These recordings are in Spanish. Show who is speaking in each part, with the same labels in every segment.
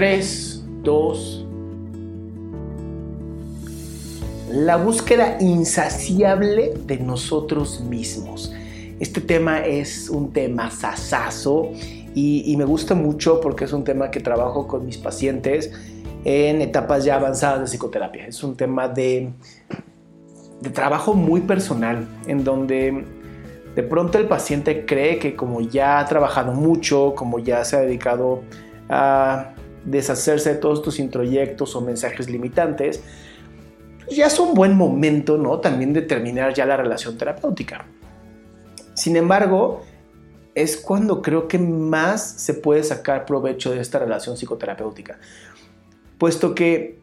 Speaker 1: Tres, dos. La búsqueda insaciable de nosotros mismos. Este tema es un tema sasazo y, me gusta mucho porque es un tema que trabajo con mis pacientes en etapas ya avanzadas de psicoterapia. Es un tema de trabajo muy personal, en donde de pronto el paciente cree que como ya ha trabajado mucho, como ya se ha dedicado a deshacerse de todos tus introyectos o mensajes limitantes, pues ya es un buen momento, ¿no? También de terminar ya la relación terapéutica. Sin embargo, es cuando creo que más se puede sacar provecho de esta relación psicoterapéutica, puesto que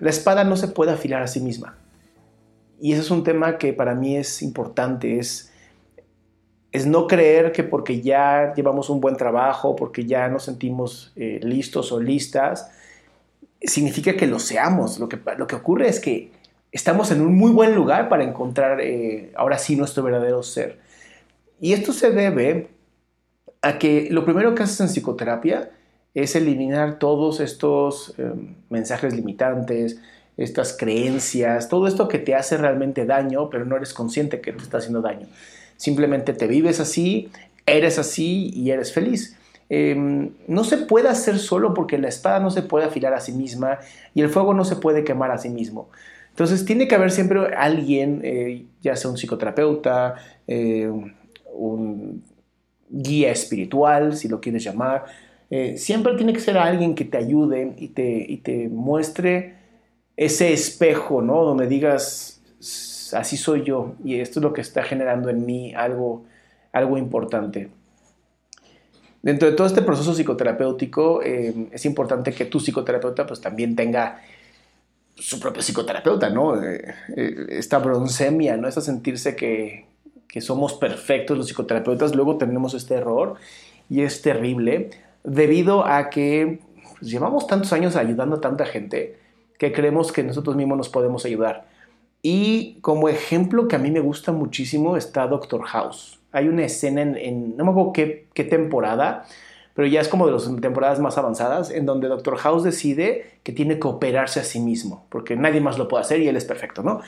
Speaker 1: la espada no se puede afilar a sí misma. Y ese es un tema que para mí es importante, es, es no creer que porque ya llevamos un buen trabajo, porque ya nos sentimos eh, listos o listas, significa que lo seamos. Lo que, lo que ocurre es que estamos en un muy buen lugar para encontrar eh, ahora sí nuestro verdadero ser. Y esto se debe a que lo primero que haces en psicoterapia es eliminar todos estos eh, mensajes limitantes, estas creencias, todo esto que te hace realmente daño, pero no eres consciente que te está haciendo daño. Simplemente te vives así, eres así y eres feliz. Eh, no se puede hacer solo porque la espada no se puede afilar a sí misma y el fuego no se puede quemar a sí mismo. Entonces tiene que haber siempre alguien, eh, ya sea un psicoterapeuta, eh, un guía espiritual, si lo quieres llamar, eh, siempre tiene que ser alguien que te ayude y te, y te muestre ese espejo, ¿no? Donde digas, así soy yo y esto es lo que está generando en mí algo, algo importante. Dentro de todo este proceso psicoterapéutico eh, es importante que tu psicoterapeuta pues también tenga su propio psicoterapeuta, ¿no? Eh, eh, esta broncemia, ¿no? Sentirse que, que somos perfectos los psicoterapeutas, luego tenemos este error y es terrible debido a que pues, llevamos tantos años ayudando a tanta gente que creemos que nosotros mismos nos podemos ayudar. Y como ejemplo que a mí me gusta muchísimo está Doctor House. Hay una escena en, no me acuerdo qué, temporada, pero ya es como de las temporadas más avanzadas, en donde Doctor House decide que tiene que operarse a sí mismo, porque nadie más lo puede hacer y él es perfecto, ¿no?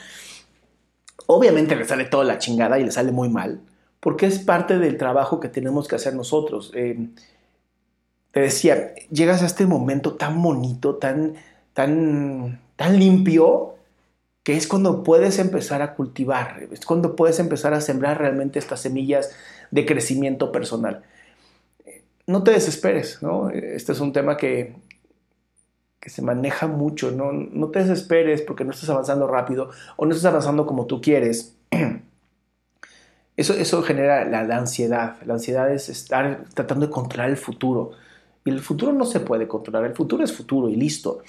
Speaker 1: Obviamente le sale toda la chingada y le sale muy mal, porque es parte del trabajo que tenemos que hacer nosotros. Eh, te decía, llegas a este momento tan bonito, tan, tan, tan limpio, que es cuando puedes empezar a cultivar, es cuando puedes empezar a sembrar realmente estas semillas de crecimiento personal. No te desesperes, ¿no? Este es un tema que, que se maneja mucho, ¿no? No te desesperes porque no estás avanzando rápido o no estás avanzando como tú quieres. Eso, eso genera la, la ansiedad. La ansiedad es estar tratando de controlar el futuro. Y el futuro no se puede controlar, el futuro es futuro y listo.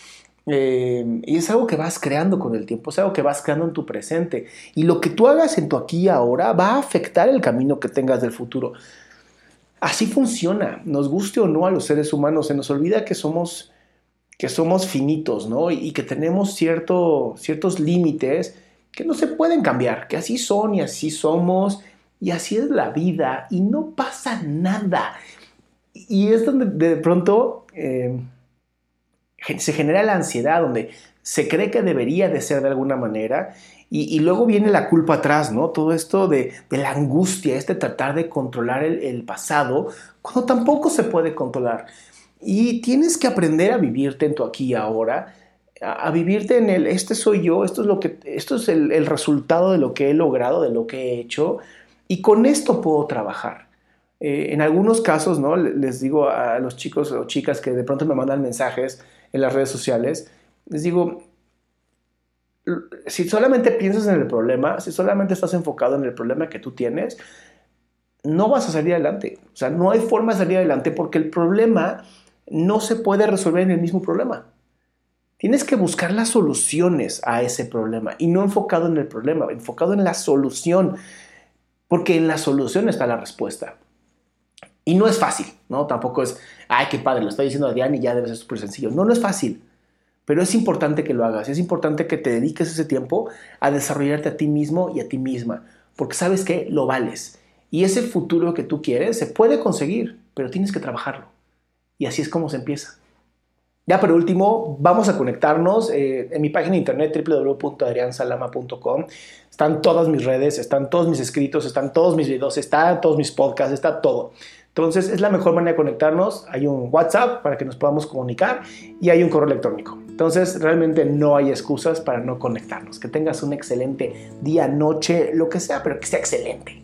Speaker 1: Eh, y es algo que vas creando con el tiempo, es algo que vas creando en tu presente. Y lo que tú hagas en tu aquí y ahora va a afectar el camino que tengas del futuro. Así funciona, nos guste o no a los seres humanos, se nos olvida que somos que somos finitos, ¿no? Y, que tenemos cierto, ciertos límites que no se pueden cambiar, que así son y así somos y así es la vida y no pasa nada. Y es donde de pronto eh, se genera la ansiedad, donde se cree que debería de ser de alguna manera y, luego viene la culpa atrás, ¿no? Todo esto de, la angustia, este tratar de controlar el, pasado, cuando tampoco se puede controlar. Y tienes que aprender a vivirte en tu aquí y ahora, a, vivirte en el, este soy yo, esto es, lo que, esto es el, resultado de lo que he logrado, de lo que he hecho, y con esto puedo trabajar. Eh, en algunos casos, ¿no? Les digo a los chicos o chicas que de pronto me mandan mensajes en las redes sociales, les digo, si solamente piensas en el problema, si solamente estás enfocado en el problema que tú tienes, no vas a salir adelante. O sea, no hay forma de salir adelante porque el problema no se puede resolver en el mismo problema. Tienes que buscar las soluciones a ese problema y no enfocado en el problema, enfocado en la solución, porque en la solución está la respuesta. Y no es fácil, ¿no? Tampoco es, ay, qué padre, lo está diciendo Adrián y ya debe ser súper sencillo. No, no es fácil. Pero es importante que lo hagas, es importante que te dediques ese tiempo a desarrollarte a ti mismo y a ti misma, porque sabes que lo vales. Y ese futuro que tú quieres se puede conseguir, pero tienes que trabajarlo. Y así es como se empieza. Ya por último, vamos a conectarnos eh, en mi página de internet www.adriansalama.com. Están todas mis redes, están todos mis escritos, están todos mis videos, están todos mis podcasts, está todo. Entonces es la mejor manera de conectarnos. Hay un WhatsApp para que nos podamos comunicar y hay un correo electrónico. Entonces realmente no hay excusas para no conectarnos. Que tengas un excelente día, noche, lo que sea, pero que sea excelente.